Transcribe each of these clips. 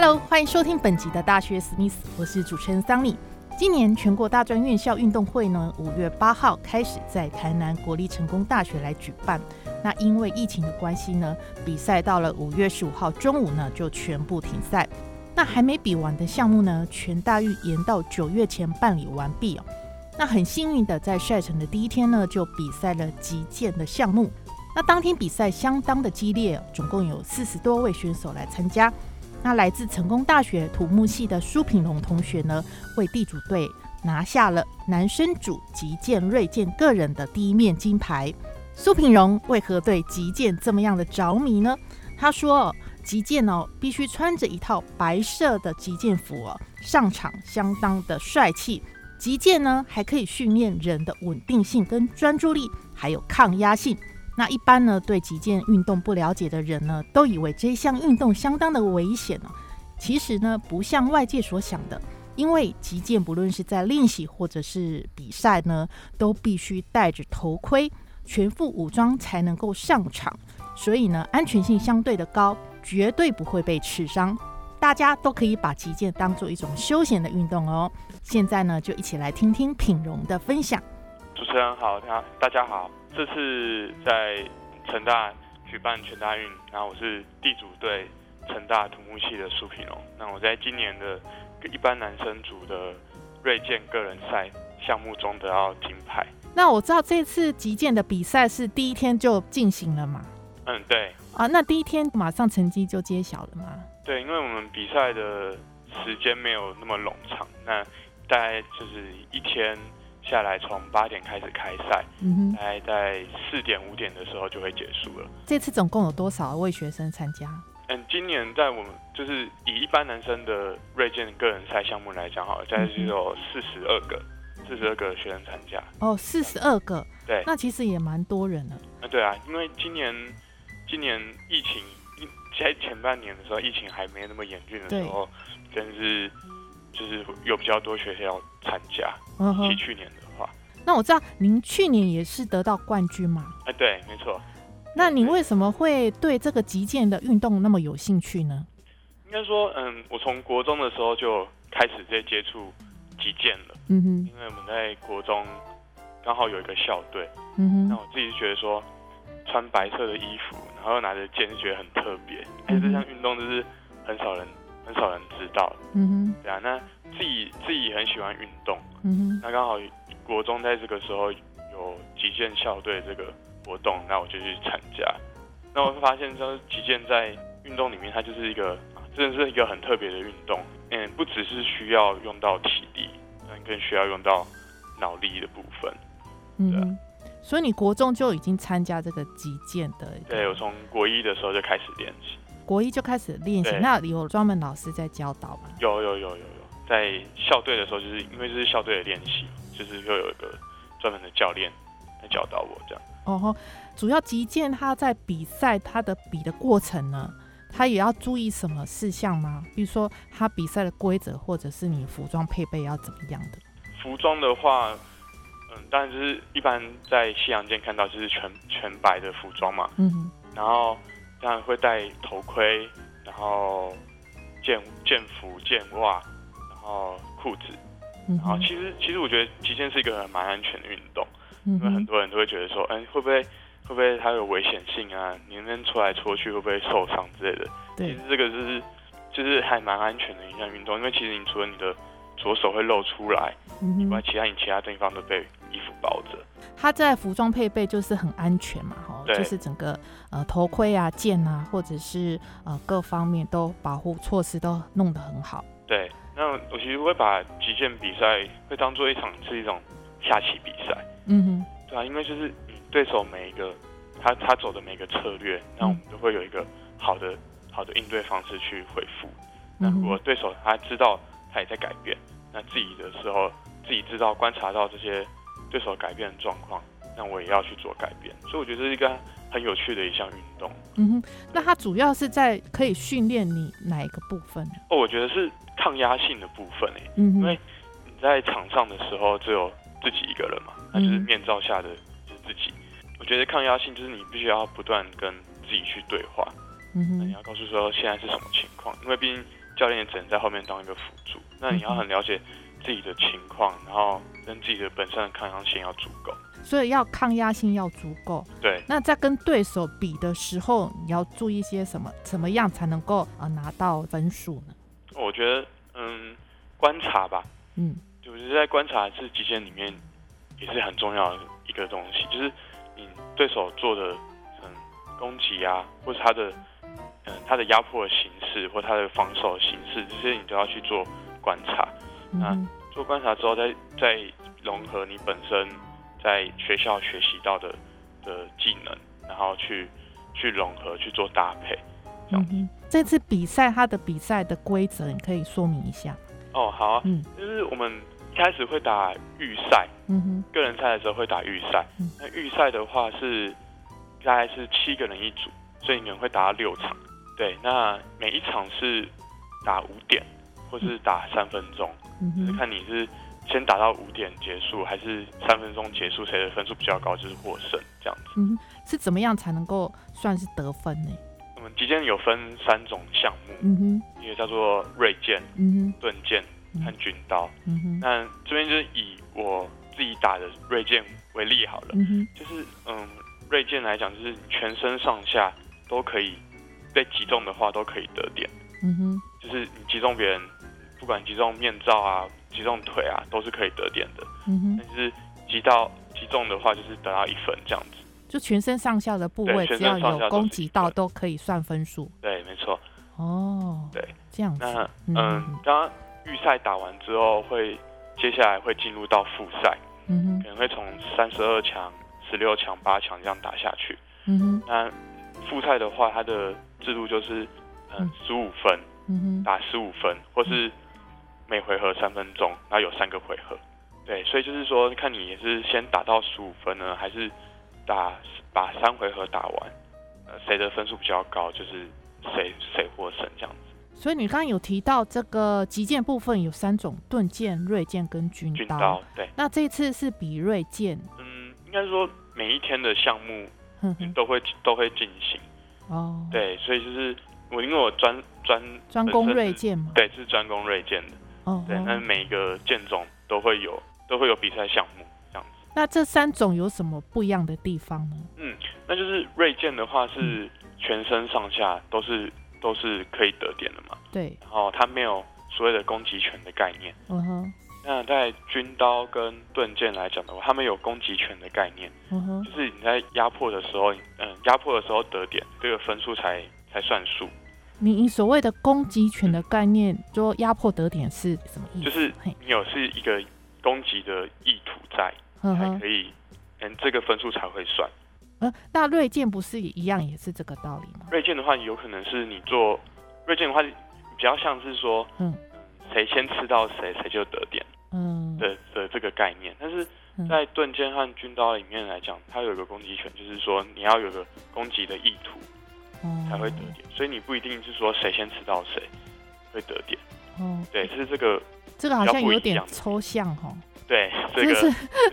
Hello，欢迎收听本集的大学史密斯，我是主持人桑尼。今年全国大专院校运动会呢，五月八号开始在台南国立成功大学来举办。那因为疫情的关系呢，比赛到了五月十五号中午呢就全部停赛。那还没比完的项目呢，全大运延到九月前办理完毕哦。那很幸运的，在赛程的第一天呢，就比赛了击剑的项目。那当天比赛相当的激烈，总共有四十多位选手来参加。那来自成功大学土木系的苏品龙同学呢，为地主队拿下了男生组击剑锐剑个人的第一面金牌。苏品荣为何对击剑这么样的着迷呢？他说：“击剑哦，必须穿着一套白色的击剑服哦，上场相当的帅气。击剑呢，还可以训练人的稳定性跟专注力，还有抗压性。”那一般呢，对击剑运动不了解的人呢，都以为这项运动相当的危险呢。其实呢，不像外界所想的，因为击剑不论是在练习或者是比赛呢，都必须戴着头盔，全副武装才能够上场，所以呢，安全性相对的高，绝对不会被刺伤。大家都可以把击剑当做一种休闲的运动哦。现在呢，就一起来听听品荣的分享。主持人好，大大家好。这次在成大举办全大运，然后我是地主队成大土木系的苏品龙。那我在今年的一般男生组的锐剑个人赛项目中得到金牌。那我知道这次击剑的比赛是第一天就进行了嘛？嗯，对。啊，那第一天马上成绩就揭晓了吗？对，因为我们比赛的时间没有那么冗长，那大概就是一天。下来从八点开始开赛，大概在四点五点的时候就会结束了。这次总共有多少位学生参加？嗯，今年在我们就是以一般男生的锐剑个人赛项目来讲，好，在就有四十二个，四十二个学生参加。哦，四十二个，对，那其实也蛮多人的。啊，对啊，因为今年今年疫情在前半年的时候，疫情还没那么严峻的时候，真是。就是有比较多学校参加，比去年的话。那我知道您去年也是得到冠军嘛？哎，对，没错。那你为什么会对这个击剑的运动那么有兴趣呢？应该说，嗯，我从国中的时候就开始在接触击剑了。嗯哼。因为我们在国中刚好有一个校队。嗯哼。那我自己觉得说，穿白色的衣服，然后拿着剑，觉得很特别。而且这项运动就是很少人。很少人知道，嗯哼，对啊，那自己自己很喜欢运动，嗯哼，那刚好国中在这个时候有击剑校队这个活动，那我就去参加，那我会发现说击剑在运动里面，它就是一个真的是一个很特别的运动，嗯，不只是需要用到体力，但更需要用到脑力的部分，嗯，所以你国中就已经参加这个击剑的，对我从国一的时候就开始练习。国一就开始练习，那有专门老师在教导吗？有有有有有，在校队的时候，就是因为这是校队的练习，就是又有一个专门的教练来教导我这样。哦吼，主要击剑他在比赛他的比的过程呢，他也要注意什么事项吗？比如说他比赛的规则，或者是你服装配备要怎么样的？服装的话，嗯，当然就是一般在西洋剑看到就是全全白的服装嘛，嗯，然后。当然会戴头盔，然后剑剑服、剑袜，然后裤子。然后其实其实我觉得击剑是一个蛮安全的运动，因为很多人都会觉得说，哎，会不会会不会它有危险性啊？你那边戳来戳去会不会受伤之类的？其实这个就是就是还蛮安全的一项运动，因为其实你除了你的左手会露出来以外，其他你其他地方都被衣服包着。它在服装配备就是很安全嘛，哈，就是整个呃头盔啊、剑啊，或者是呃各方面都保护措施都弄得很好。对，那我其实会把击剑比赛会当做一场是一种下棋比赛。嗯哼，对啊，因为就是你对手每一个他他走的每个策略，那我们都会有一个好的好的应对方式去回复。那如果对手他知道他也在改变，那自己的时候自己知道观察到这些对手改变的状况，那我也要去做改变。所以我觉得这是一个很有趣的一项运动。嗯哼，那它主要是在可以训练你哪一个部分呢？哦，我觉得是抗压性的部分诶。嗯因为你在场上的时候只有自己一个人嘛，那就是面罩下的是自己。我觉得抗压性就是你必须要不断跟自己去对话。嗯哼，你要告诉说现在是什么情况，因为毕竟。教练也只能在后面当一个辅助，那你要很了解自己的情况，然后跟自己的本身的抗压性要足够。所以要抗压性要足够。对。那在跟对手比的时候，你要注意些什么？怎么样才能够呃拿到分数呢？我觉得，嗯，观察吧。嗯。就是在观察是极限里面也是很重要的一个东西，就是你对手做的嗯攻击啊，或者他的。嗯，他的压迫的形式或他的防守形式，这些你都要去做观察。那做观察之后，再再融合你本身在学校学习到的的技能，然后去去融合去做搭配。嗯哼，这次比赛它的比赛的规则，你可以说明一下。哦，好啊。嗯，就是我们一开始会打预赛。嗯哼，个人赛的时候会打预赛。那预赛的话是大概是七个人一组，所以你们会打六场。对，那每一场是打五点，或是打三分钟，就是看你是先打到五点结束，还是三分钟结束，谁的分数比较高就是获胜这样子。嗯，是怎么样才能够算是得分呢？我们击剑有分三种项目，嗯哼，一个叫做锐剑，嗯哼，盾剑和军刀，嗯哼。那这边就是以我自己打的锐剑为例好了，嗯哼，就是嗯，锐剑来讲，就是全身上下都可以。被击中的话都可以得点，嗯哼，就是你击中别人，不管击中面罩啊、击中腿啊，都是可以得点的，嗯哼。但是击到击中的话，就是得到一分这样子。就全身上下的部位，只要有攻击到，都可以算分数。对，没错。哦，对，这样子。那嗯，刚刚预赛打完之后，会接下来会进入到复赛，嗯哼，可能会从三十二强、十六强、八强这样打下去，嗯哼。那复赛的话，它的制度就是，嗯，十五分，嗯哼打十五分，或是每回合三分钟，然后有三个回合，对，所以就是说，看你也是先打到十五分呢，还是打把三回合打完，呃，谁的分数比较高，就是谁谁获胜这样子。所以你刚刚有提到这个击剑部分有三种：盾剑、锐剑跟军刀。对。那这次是比锐剑。嗯，应该说每一天的项目都会都会进行。哦，对，所以就是我因为我专专专攻锐剑嘛，对，是专攻锐剑的。哦，对，那每个剑种都会有都会有比赛项目这样子。那这三种有什么不一样的地方呢？嗯，那就是锐剑的话是全身上下都是都是可以得点的嘛。对，然后它没有所谓的攻击权的概念。嗯哼。那在军刀跟盾剑来讲的话，他们有攻击权的概念，嗯就是你在压迫的时候，嗯，压迫的时候得点，这个分数才才算数。你你所谓的攻击权的概念，就压迫得点是什么意思？就是你有是一个攻击的意图在，才可以，嗯，这个分数才会算。呃，那锐剑不是一样，也是这个道理吗？锐剑的话，有可能是你做锐剑的话，比较像是说，嗯，谁先吃到谁，谁就得点。嗯的的这个概念，但是在盾剑和军刀里面来讲，它有一个攻击权，就是说你要有个攻击的意图，才会得点。所以你不一定是说谁先吃到谁会得点。哦，对，是这个这个好像有点抽象哈。对，这个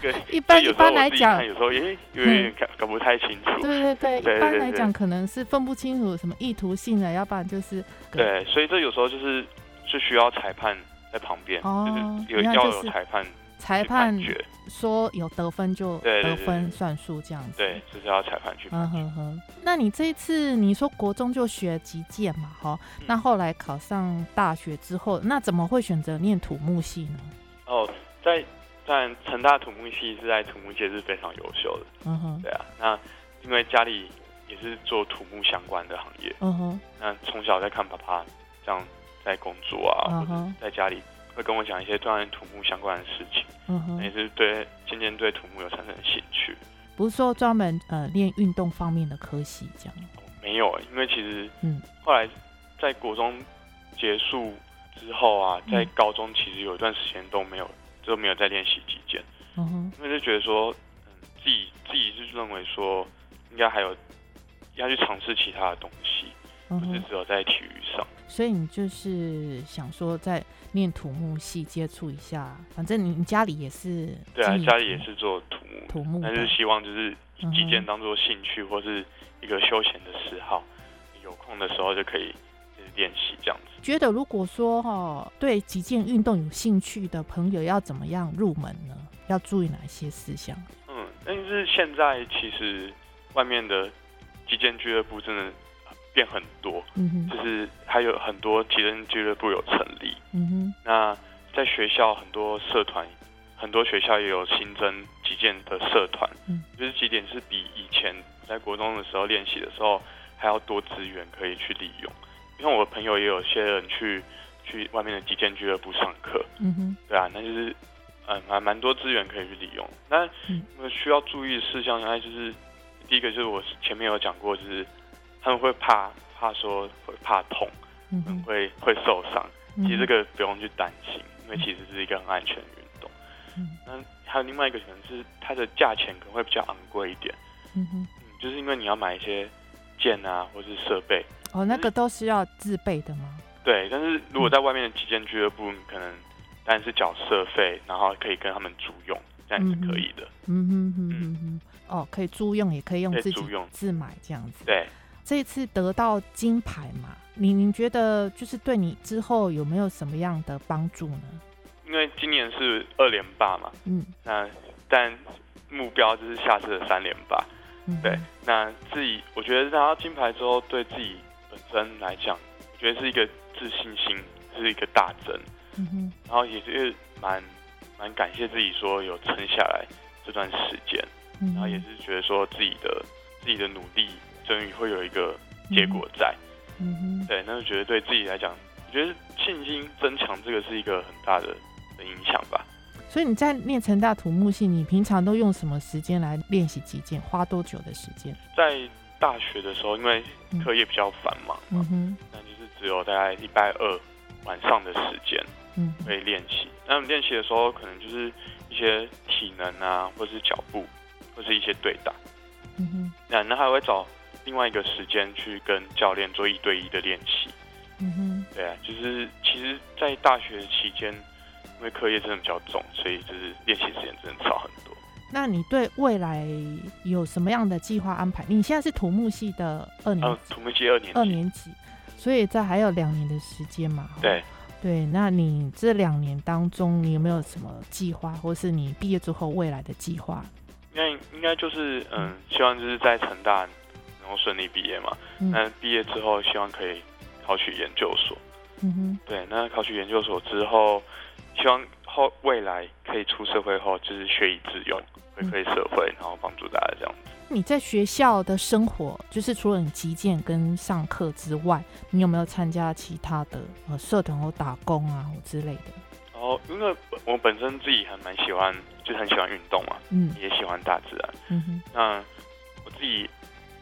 这个 一般一般来讲，有时候也有点搞搞不太清楚。对对对，一般来讲可能是分不清楚什么意图性的，要不然就是对，所以这有时候就是是需要裁判。在旁边，就是有要有裁判，裁判说有得分就得分算数这样子。对，就是要裁判去。嗯哼哼。那你这一次你说国中就学击剑嘛？哈，那后来考上大学之后，那怎么会选择念土木系呢？哦，在在成大土木系是在土木界是非常优秀的。嗯哼。对啊，那因为家里也是做土木相关的行业。嗯哼。那从小在看爸爸这样。在工作啊，或者在家里会跟我讲一些锻炼土木相关的事情，嗯哼也是对渐渐对土木有产生兴趣。不是说专门呃练运动方面的科系这样。没有，因为其实嗯，后来在国中结束之后啊，在高中其实有一段时间都没有，都没有再练习击剑。嗯哼，因为就觉得说，嗯，自己自己是认为说，应该还有要去尝试其他的东西，不是只有在体育上。所以你就是想说，在念土木系接触一下，反正你你家里也是，对啊，家里也是做土木，土木，但是希望就是击剑当做兴趣或是一个休闲的嗜好，有空的时候就可以练习这样子。觉得如果说哈，对击剑运动有兴趣的朋友，要怎么样入门呢？要注意哪些事项？嗯，但是现在其实外面的击剑俱乐部真的变很多，就是还有很多体能俱乐部有成立，嗯哼。那在学校很多社团，很多学校也有新增击剑的社团，嗯，就是几点是比以前在国中的时候练习的时候还要多资源可以去利用。因为我的朋友也有些人去去外面的击剑俱乐部上课，嗯哼，对啊，那就是。嗯，蛮蛮多资源可以去利用。那需要注意的事项，应该就是第一个就是我前面有讲过，就是他们会怕怕说会怕痛，嗯，会会受伤。其实这个不用去担心，因为其实是一个很安全的运动。嗯，那还有另外一个可能是它的价钱可能会比较昂贵一点。嗯哼，就是因为你要买一些剑啊，或是设备。哦，那个都是要自备的吗？对，但是如果在外面的击剑俱乐部，你可能。但是缴社费，然后可以跟他们租用，这样是可以的。嗯哼哼哼哼，哦，可以租用，也可以用自己自买这样子。对，这一次得到金牌嘛，你您觉得就是对你之后有没有什么样的帮助呢？因为今年是二连霸嘛，嗯，那但目标就是下次的三连霸。嗯对，那自己我觉得拿到金牌之后，对自己本身来讲，我觉得是一个自信心是一个大增。嗯哼，然后也是蛮蛮感谢自己说有撑下来这段时间，然后也是觉得说自己的自己的努力终于会有一个结果在，嗯哼，对，那就觉得对自己来讲，我觉得信心增强这个是一个很大的的影响吧。所以你在练成大土木系，你平常都用什么时间来练习击剑？花多久的时间？在大学的时候，因为课业比较繁忙，嗯哼，那就是只有大概礼拜二晚上的时间。嗯，会练习。那练习的时候，可能就是一些体能啊，或者是脚步，或是一些对打。嗯哼。那那还会找另外一个时间去跟教练做一对一的练习。嗯哼。对啊，就是其实，在大学期间，因为课业真的比较重，所以就是练习时间真的少很多。那你对未来有什么样的计划安排？你现在是土木系的二年，土木系二年二年级，所以在还有两年的时间嘛？对。对，那你这两年当中，你有没有什么计划，或是你毕业之后未来的计划？应该应该就是嗯，希望就是在成大能够顺利毕业嘛。那毕业之后，希望可以考取研究所。嗯哼。对，那考取研究所之后，希望后未来可以出社会后，就是学以致用，回馈社会，然后帮助大家这样子。你在学校的生活，就是除了你击剑跟上课之外，你有没有参加其他的呃社团或打工啊之类的？哦，因为我本身自己还蛮喜欢，就很喜欢运动嘛，嗯，也喜欢大自然，嗯哼。那我自己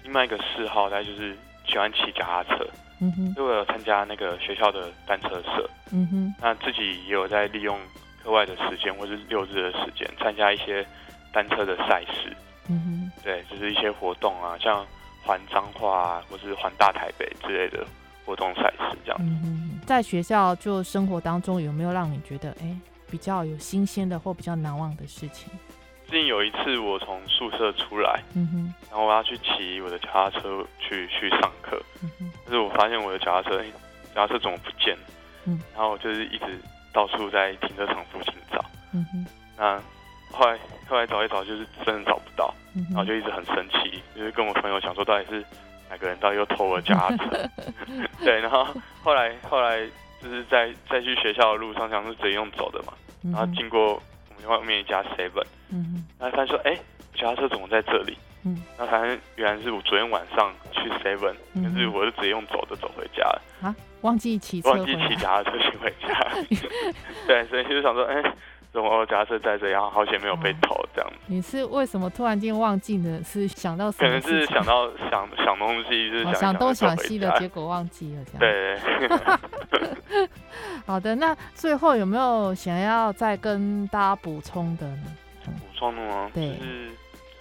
另外一个嗜好，大概就是喜欢骑脚踏车，嗯哼。因为我有参加那个学校的单车社，嗯哼。那自己也有在利用课外的时间或是六日的时间，参加一些单车的赛事。嗯哼，对，就是一些活动啊，像环彰化啊，或是环大台北之类的活动赛事这样。嗯哼，在学校就生活当中有没有让你觉得哎比较有新鲜的或比较难忘的事情？最近有一次我从宿舍出来，嗯哼，然后我要去骑我的脚踏车去去上课，嗯哼，但是我发现我的脚踏车脚踏车怎么不见了？嗯，然后我就是一直到处在停车场附近找，嗯哼，那。后来后来找一找，就是真的找不到，然后就一直很生气，就是跟我朋友讲说，到底是哪个人到底又偷了脚踏车？对，然后后来后来就是在在去学校的路上，想是直接用走的嘛，然后经过我们外面一家 seven，嗯，然后他说，哎，脚踏车怎么在这里？嗯，那反正原来是我昨天晚上去 seven，可是我是直接用走的走回家了啊，忘记骑车，忘记骑脚踏车回家，对，所以就想说，哎。怎么假设在这然后，好险没有被偷这样。你是为什么突然间忘记呢？是想到可能是想到想想东西，就是想东想西的结果忘记了这样。对。好的，那最后有没有想要再跟大家补充的呢？吗？对。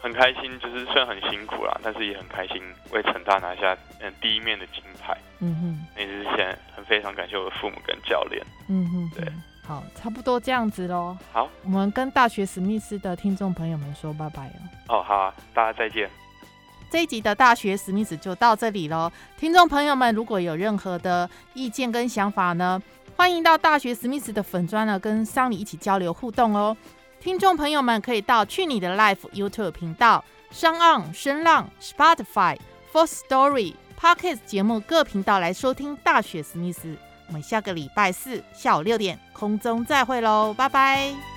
很开心，就是虽然很辛苦啦，但是也很开心为成大拿下嗯第一面的金牌。嗯哼，那也是现在很非常感谢我的父母跟教练。嗯哼，对，好，差不多这样子喽。好，我们跟大学史密斯的听众朋友们说拜拜哦。哦，好啊，大家再见。这一集的大学史密斯就到这里喽。听众朋友们，如果有任何的意见跟想法呢，欢迎到大学史密斯的粉砖呢跟桑尼一起交流互动哦。听众朋友们可以到去你的 Life YouTube 频道、商岸声浪、Spotify、For Story、Pocket 节目各频道来收听大雪史密斯。我们下个礼拜四下午六点空中再会喽，拜拜。